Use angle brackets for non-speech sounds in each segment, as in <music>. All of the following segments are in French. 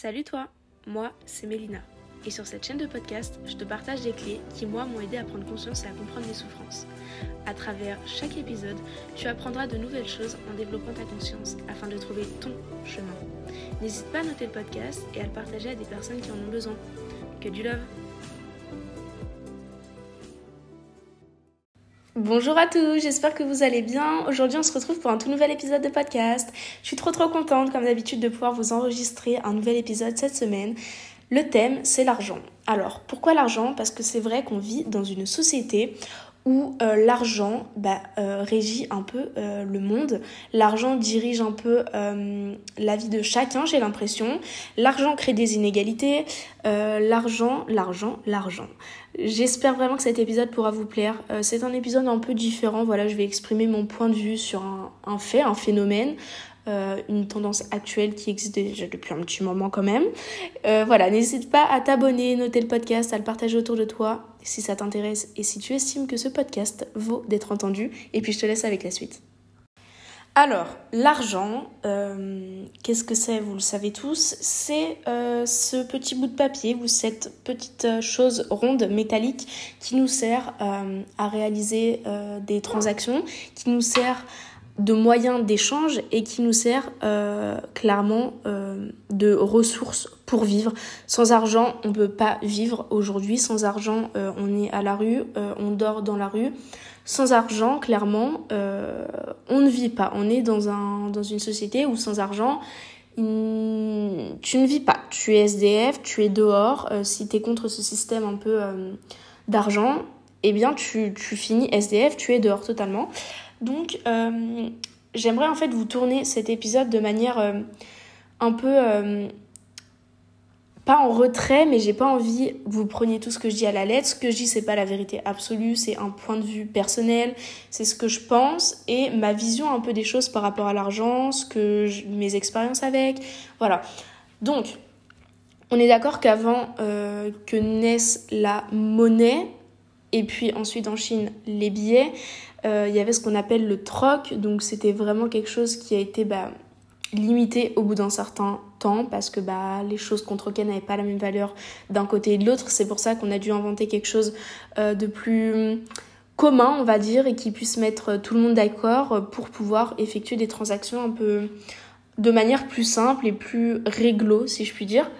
Salut toi, moi c'est Mélina. Et sur cette chaîne de podcast, je te partage des clés qui, moi, m'ont aidé à prendre conscience et à comprendre mes souffrances. À travers chaque épisode, tu apprendras de nouvelles choses en développant ta conscience afin de trouver ton chemin. N'hésite pas à noter le podcast et à le partager à des personnes qui en ont besoin. Que du love Bonjour à tous, j'espère que vous allez bien. Aujourd'hui, on se retrouve pour un tout nouvel épisode de podcast. Je suis trop trop contente, comme d'habitude, de pouvoir vous enregistrer un nouvel épisode cette semaine. Le thème, c'est l'argent. Alors, pourquoi l'argent? Parce que c'est vrai qu'on vit dans une société euh, l'argent bah, euh, régit un peu euh, le monde. L'argent dirige un peu la vie de chacun, j'ai l'impression. L'argent crée des inégalités. l'argent, l'argent, l'argent. J'espère vraiment que cet épisode pourra vous plaire. c'est un épisode un peu différent. Voilà, je vais exprimer mon point de vue sur un fait, un phénomène. Euh, une tendance actuelle qui existe déjà depuis un petit moment quand même. Euh, voilà, n'hésite pas à t'abonner, noter le podcast, à le partager autour de toi si ça t'intéresse et si tu estimes que ce podcast vaut d'être entendu. Et puis je te laisse avec la suite. Alors, l'argent, euh, qu'est-ce que c'est Vous le savez tous, c'est ce petit bout de papier ou cette petite chose ronde métallique qui nous sert à réaliser des transactions, qui nous sert de moyens d'échange et qui nous sert euh, clairement euh, de ressources pour vivre. Sans argent, on ne peut pas vivre aujourd'hui. Sans argent, euh, on est à la rue, on dort dans la rue. Sans argent, clairement, on ne vit pas. On est dans, un, dans une société où sans argent, tu ne vis pas. Tu es SDF, tu es dehors. si tu es contre ce système un peu d'argent, eh bien tu, tu finis SDF, tu es dehors totalement. Donc, euh, j'aimerais en fait vous tourner cet épisode de manière euh, un peu. Euh, pas en retrait, mais j'ai pas envie vous preniez tout ce que je dis à la lettre. Ce que je dis, c'est pas la vérité absolue, c'est un point de vue personnel, c'est ce que je pense et ma vision un peu des choses par rapport à l'argent, que mes expériences avec. Voilà. Donc, on est d'accord qu'avant que naisse la monnaie, et puis ensuite en Chine les billets, il y avait ce qu'on appelle le troc, donc c'était vraiment quelque chose qui a été bah, limité au bout d'un certain temps parce que bah, les choses qu'on troquait n'avaient pas la même valeur d'un côté et de l'autre. C'est pour ça qu'on a dû inventer quelque chose euh, de plus commun, on va dire, et qui puisse mettre tout le monde d'accord pour pouvoir effectuer des transactions un peu de manière plus simple et plus réglo, si je puis dire.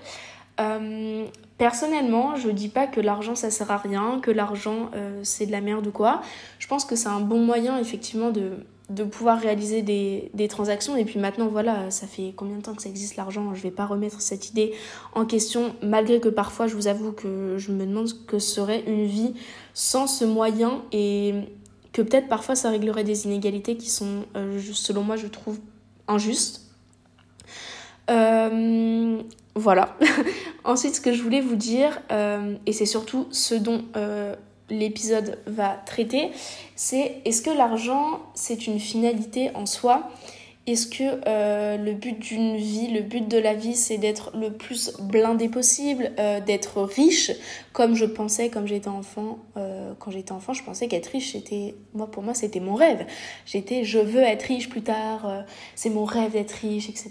Euh, Personnellement, je dis pas que l'argent ça sert à rien, que l'argent euh, c'est de la merde ou quoi. Je pense que c'est un bon moyen effectivement de, pouvoir réaliser des, transactions. Et puis maintenant, voilà, ça fait combien de temps que ça existe l'argent? Je vais pas remettre cette idée en question, malgré que parfois je vous avoue que je me demande ce que serait une vie sans ce moyen et que peut-être parfois ça réglerait des inégalités qui sont, euh, selon moi, je trouve injustes. Voilà. <laughs> Ensuite, ce que je voulais vous dire, euh, et c'est surtout ce dont euh, l'épisode va traiter, c'est est-ce que l'argent, c'est une finalité en soi? Est-ce que euh, le but d'une vie, le but de la vie, c'est d'être le plus blindé possible, d'être riche, comme je pensais, comme j'étais enfant. quand j'étais enfant, je pensais qu'être riche, c'était, moi, pour moi, c'était mon rêve. J'étais, je veux être riche plus tard, c'est mon rêve d'être riche, etc.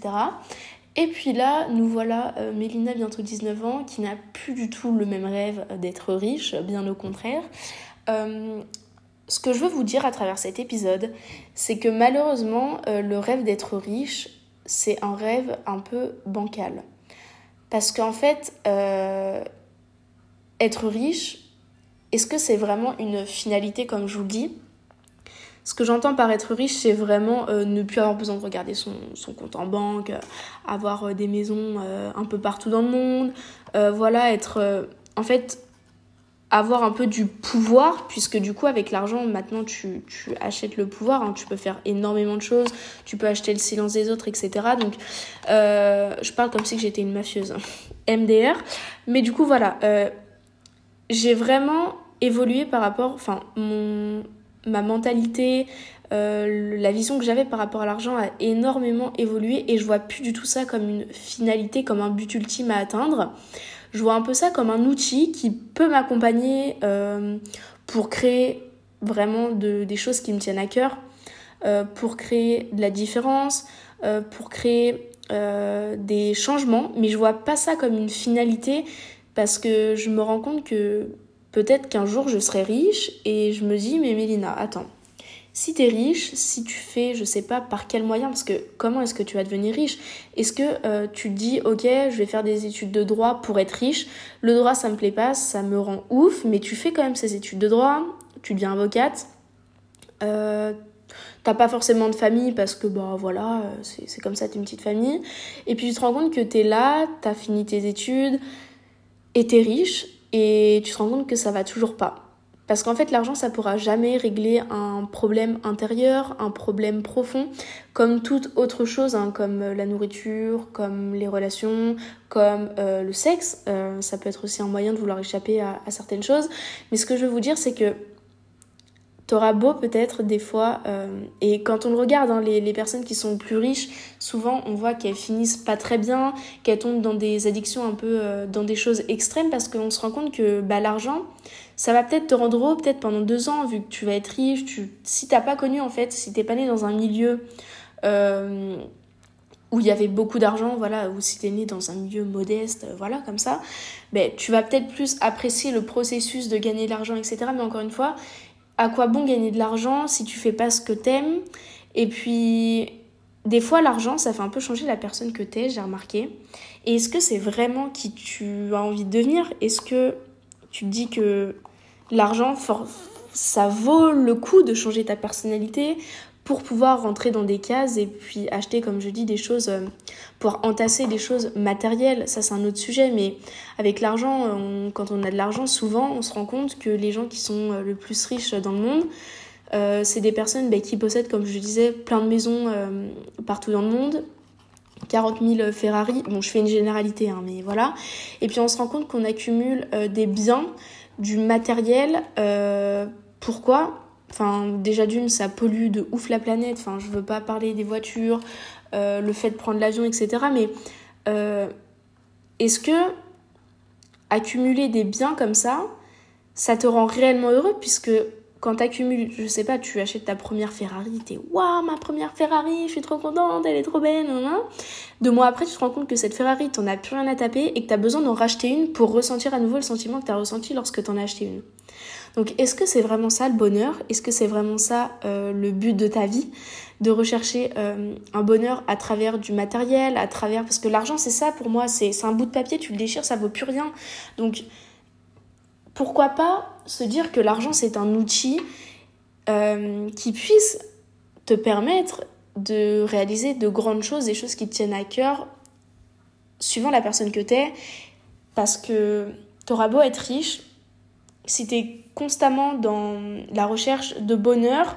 Et puis là, nous voilà, euh, Mélina, bientôt 19 ans, qui n'a plus du tout le même rêve d'être riche, bien au contraire. Euh, ce que je veux vous dire à travers cet épisode, c'est que malheureusement, euh, le rêve d'être riche, c'est un rêve un peu bancal. Parce qu'en fait, être riche, est-ce que c'est vraiment une finalité, comme je vous le dis? Ce que j'entends par être riche, c'est vraiment euh, ne plus avoir besoin de regarder son, compte en banque, euh, avoir euh, des maisons un peu partout dans le monde, voilà, être en fait avoir un peu du pouvoir, puisque du coup avec l'argent maintenant tu, achètes le pouvoir, hein. tu peux faire énormément de choses, tu peux acheter le silence des autres, etc. Donc je parle comme si j'étais une mafieuse, MDR, mais du coup voilà, j'ai vraiment évolué par rapport, enfin mon ma mentalité, euh, la vision que j'avais par rapport à l'argent a énormément évolué et je vois plus du tout ça comme une finalité, comme un but ultime à atteindre. Je vois un peu ça comme un outil qui peut m'accompagner euh, pour créer vraiment de, des choses qui me tiennent à cœur, euh, pour créer de la différence, pour créer des changements, mais je vois pas ça comme une finalité parce que je me rends compte que peut-être qu'un jour je serai riche et je me dis mais Mélina, attends, si tu es riche, si tu fais, je sais pas par quel moyen, parce que comment est-ce que tu vas devenir riche? Est-ce que euh, tu te dis, ok, je vais faire des études de droit pour être riche Le droit, ça me plaît pas, ça me rend ouf, mais tu fais quand même ces études de droit, tu deviens avocate. Euh, T'as pas forcément de famille parce que bah voilà, c'est comme ça, t'es une petite famille. Et puis tu te rends compte que t'es là, t'as fini tes études et t'es riche et tu te rends compte que ça va toujours pas. Parce qu'en fait, l'argent, ça pourra jamais régler un problème intérieur, un problème profond, comme toute autre chose, hein, comme euh, la nourriture, comme les relations, comme euh, le sexe. Euh, ça peut être aussi un moyen de vouloir échapper à, à certaines choses. Mais ce que je veux vous dire, c'est que T'auras beau peut-être des fois, euh, et quand on le regarde, hein, les, personnes qui sont plus riches, souvent on voit qu'elles finissent pas très bien, qu'elles tombent dans des addictions un peu, euh, dans des choses extrêmes, parce qu'on se rend compte que bah, l'argent, ça va peut-être te rendre heureux peut-être pendant deux ans, vu que tu vas être riche, tu... si t'as pas connu en fait, si t'es pas né dans un milieu euh, où il y avait beaucoup d'argent, voilà, ou si t'es né dans un milieu modeste, voilà, comme ça, ben, tu vas peut-être plus apprécier le processus de gagner de l'argent, etc. Mais encore une fois, à quoi bon gagner de l'argent si tu fais pas ce que t'aimes. Et puis, des fois, l'argent, ça fait un peu changer la personne que t'es, j'ai remarqué. Et est-ce que c'est vraiment qui tu as envie de devenir? Est-ce que tu te dis que l'argent, ça vaut le coup de changer ta personnalité? Pour pouvoir rentrer dans des cases et puis acheter, comme je dis, des choses, euh, pour entasser des choses matérielles. Ça, c'est un autre sujet, mais avec l'argent, quand on a de l'argent, souvent, on se rend compte que les gens qui sont euh, le plus riches dans le monde, euh, c'est des personnes bah, qui possèdent, comme je disais, plein de maisons partout dans le monde, 40 000 Ferrari. Bon, je fais une généralité, hein, mais voilà. Et puis on se rend compte qu'on accumule des biens, du matériel. pourquoi? Enfin, déjà d'une, ça pollue de ouf la planète. Enfin, je veux pas parler des voitures, euh, le fait de prendre l'avion, etc. Mais euh, est-ce que accumuler des biens comme ça, ça te rend réellement heureux? Puisque quand tu accumules, je sais pas, tu achètes ta première Ferrari, t'es waouh, ma première Ferrari, je suis trop contente, elle est trop belle, Deux mois après, tu te rends compte que cette Ferrari, t'en as plus rien à taper et que tu as besoin d'en racheter une pour ressentir à nouveau le sentiment que tu as ressenti lorsque t'en as acheté une. Donc est-ce que c'est vraiment ça le bonheur? Est-ce que c'est vraiment ça euh, le but de ta vie? De rechercher euh, un bonheur à travers du matériel, à travers... Parce que l'argent c'est ça pour moi, c'est un bout de papier, tu le déchires, ça vaut plus rien. Donc pourquoi pas se dire que l'argent c'est un outil euh, qui puisse te permettre de réaliser de grandes choses, des choses qui te tiennent à cœur, suivant la personne que tu es, parce que tu auras beau être riche, si tu es constamment dans la recherche de bonheur,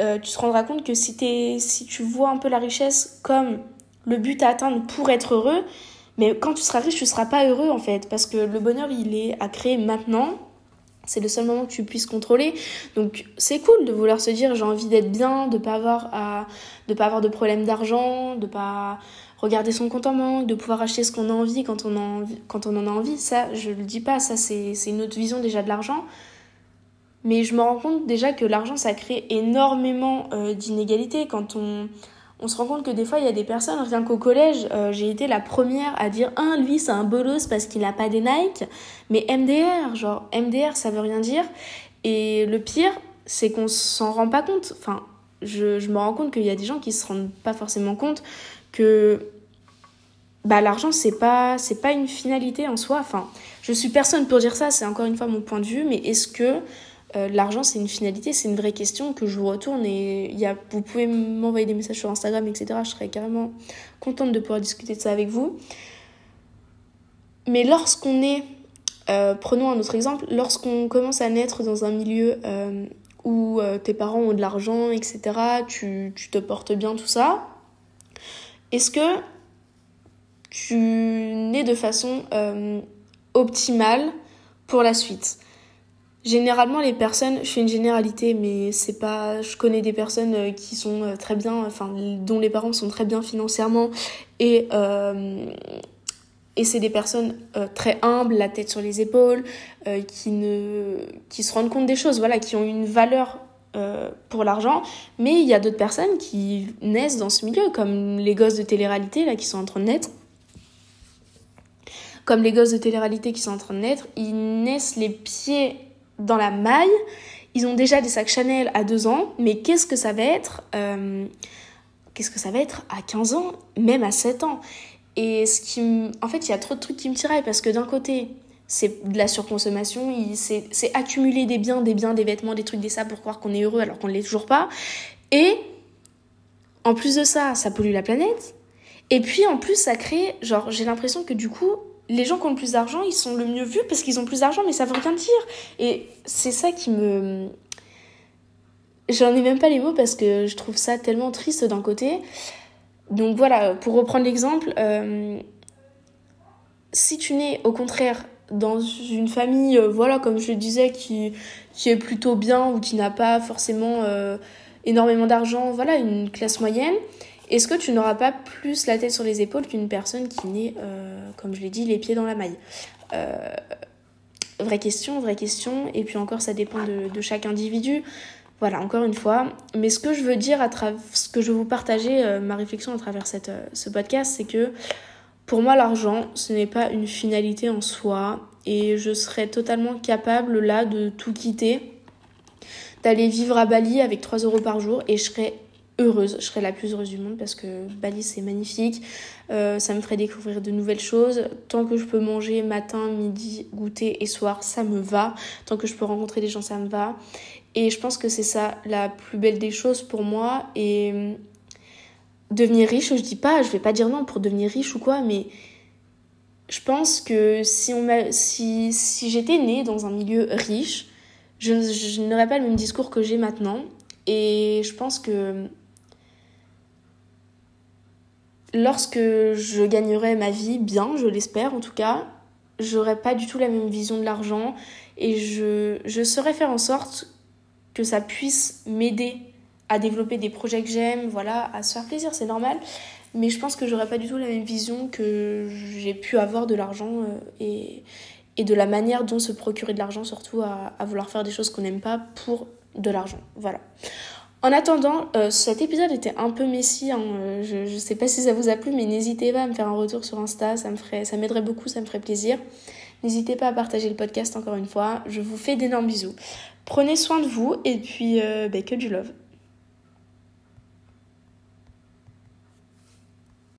euh, tu te rendras compte que si, si tu vois un peu la richesse comme le but à atteindre pour être heureux, mais quand tu seras riche, tu ne seras pas heureux en fait, parce que le bonheur, il est à créer maintenant. C'est le seul moment que tu puisses contrôler. Donc c'est cool de vouloir se dire j'ai envie d'être bien, de pas pas avoir de problème d'argent, de pas regarder son compte en banque, de pouvoir acheter ce qu'on a envie quand on, en, quand on en a envie. Ça, je le dis pas, ça c'est une autre vision déjà de l'argent. Mais je me rends compte déjà que l'argent, ça crée énormément euh, d'inégalités. Quand on, on se rend compte que des fois, il y a des personnes, rien qu'au collège, euh, j'ai été la première à dire un, lui, c'est un bolos parce qu'il n'a pas des Nike. Mais MDR, genre, MDR, ça veut rien dire. Et le pire, c'est qu'on s'en rend pas compte. Enfin, je, je me rends compte qu'il y a des gens qui se rendent pas forcément compte que bah, l'argent, c'est pas, c'est pas une finalité en soi. Enfin, je suis personne pour dire ça, c'est encore une fois mon point de vue, mais est-ce que euh, l'argent c'est une finalité, c'est une vraie question que je vous retourne et y a, vous pouvez m'envoyer des messages sur Instagram, etc. Je serais carrément contente de pouvoir discuter de ça avec vous. Mais lorsqu'on est, euh, prenons un autre exemple, lorsqu'on commence à naître dans un milieu euh, où tes parents ont de l'argent, etc., tu, tu te portes bien, tout ça, est-ce que tu nais de façon optimale pour la suite? Généralement, les personnes, je fais une généralité, mais c'est pas. Je connais des personnes euh, qui sont euh, très bien, enfin, dont les parents sont très bien financièrement, et euh, et c'est des personnes très humbles, la tête sur les épaules, qui ne, qui se rendent compte des choses, voilà, qui ont une valeur euh, pour l'argent, mais il y a d'autres personnes qui naissent dans ce milieu, comme les gosses de télé-réalité là qui sont en train de naître. Comme les gosses de télé-réalité qui sont en train de naître, ils naissent les pieds dans la maille. Ils ont déjà des sacs Chanel à 2 ans, mais qu'est-ce que ça va être euh, Qu'est-ce que ça va être à 15 ans, même à 7 ans? Et ce qui en fait, il y a trop de trucs qui me tiraient parce que d'un côté, c'est de la surconsommation, c'est accumuler des biens, des biens, des vêtements, des trucs, des ça pour croire qu'on est heureux alors qu'on ne l'est toujours pas. Et en plus de ça, ça pollue la planète. Et puis en plus, ça crée, genre, j'ai l'impression que du coup, les gens qui ont le plus d'argent, ils sont le mieux vus parce qu'ils ont plus d'argent, mais ça veut rien dire. Et c'est ça qui me. J'en ai même pas les mots parce que je trouve ça tellement triste d'un côté. Donc voilà, pour reprendre l'exemple, euh, si tu nais au contraire dans une famille, euh, voilà, comme je le disais, qui, qui est plutôt bien ou qui n'a pas forcément euh, énormément d'argent, voilà, une classe moyenne, est-ce que tu n'auras pas plus la tête sur les épaules qu'une personne qui naît, euh, comme je l'ai dit, les pieds dans la maille? Vraie question, vraie question. Et puis encore, ça dépend de, de, chaque individu. Voilà, encore une fois. Mais ce que je veux dire, à ce que je veux vous partager, ma réflexion à travers cette, ce podcast, c'est que pour moi, l'argent, ce n'est pas une finalité en soi et je serais totalement capable là de tout quitter, d'aller vivre à Bali avec 3 euros par jour et je serais heureuse, je serais la plus heureuse du monde parce que Bali c'est magnifique, euh, ça me ferait découvrir de nouvelles choses. Tant que je peux manger matin, midi, goûter et soir, ça me va. Tant que je peux rencontrer des gens, ça me va. Et je pense que c'est ça la plus belle des choses pour moi et devenir riche, je dis pas, je vais pas dire non pour devenir riche ou quoi, mais je pense que si, si, si j'étais née dans un milieu riche, je, je n'aurais pas le même discours que j'ai maintenant. Et je pense que lorsque je gagnerai ma vie bien, je l'espère en tout cas, j'aurais pas du tout la même vision de l'argent et je, je saurais faire en sorte que ça puisse m'aider à développer des projets que j'aime, voilà, à se faire plaisir, c'est normal. Mais je pense que j'aurais pas du tout la même vision que j'ai pu avoir de l'argent euh, et, et de la manière dont se procurer de l'argent, surtout à, vouloir faire des choses qu'on n'aime pas pour de l'argent. Voilà. En attendant, euh, cet épisode était un peu messi. Hein, euh, je, je sais pas si ça vous a plu, mais n'hésitez pas à me faire un retour sur Insta. Ça me ferait, ça m'aiderait beaucoup, ça me ferait plaisir. N'hésitez pas à partager le podcast encore une fois. Je vous fais d'énormes bisous. Prenez soin de vous et puis bah, que du love.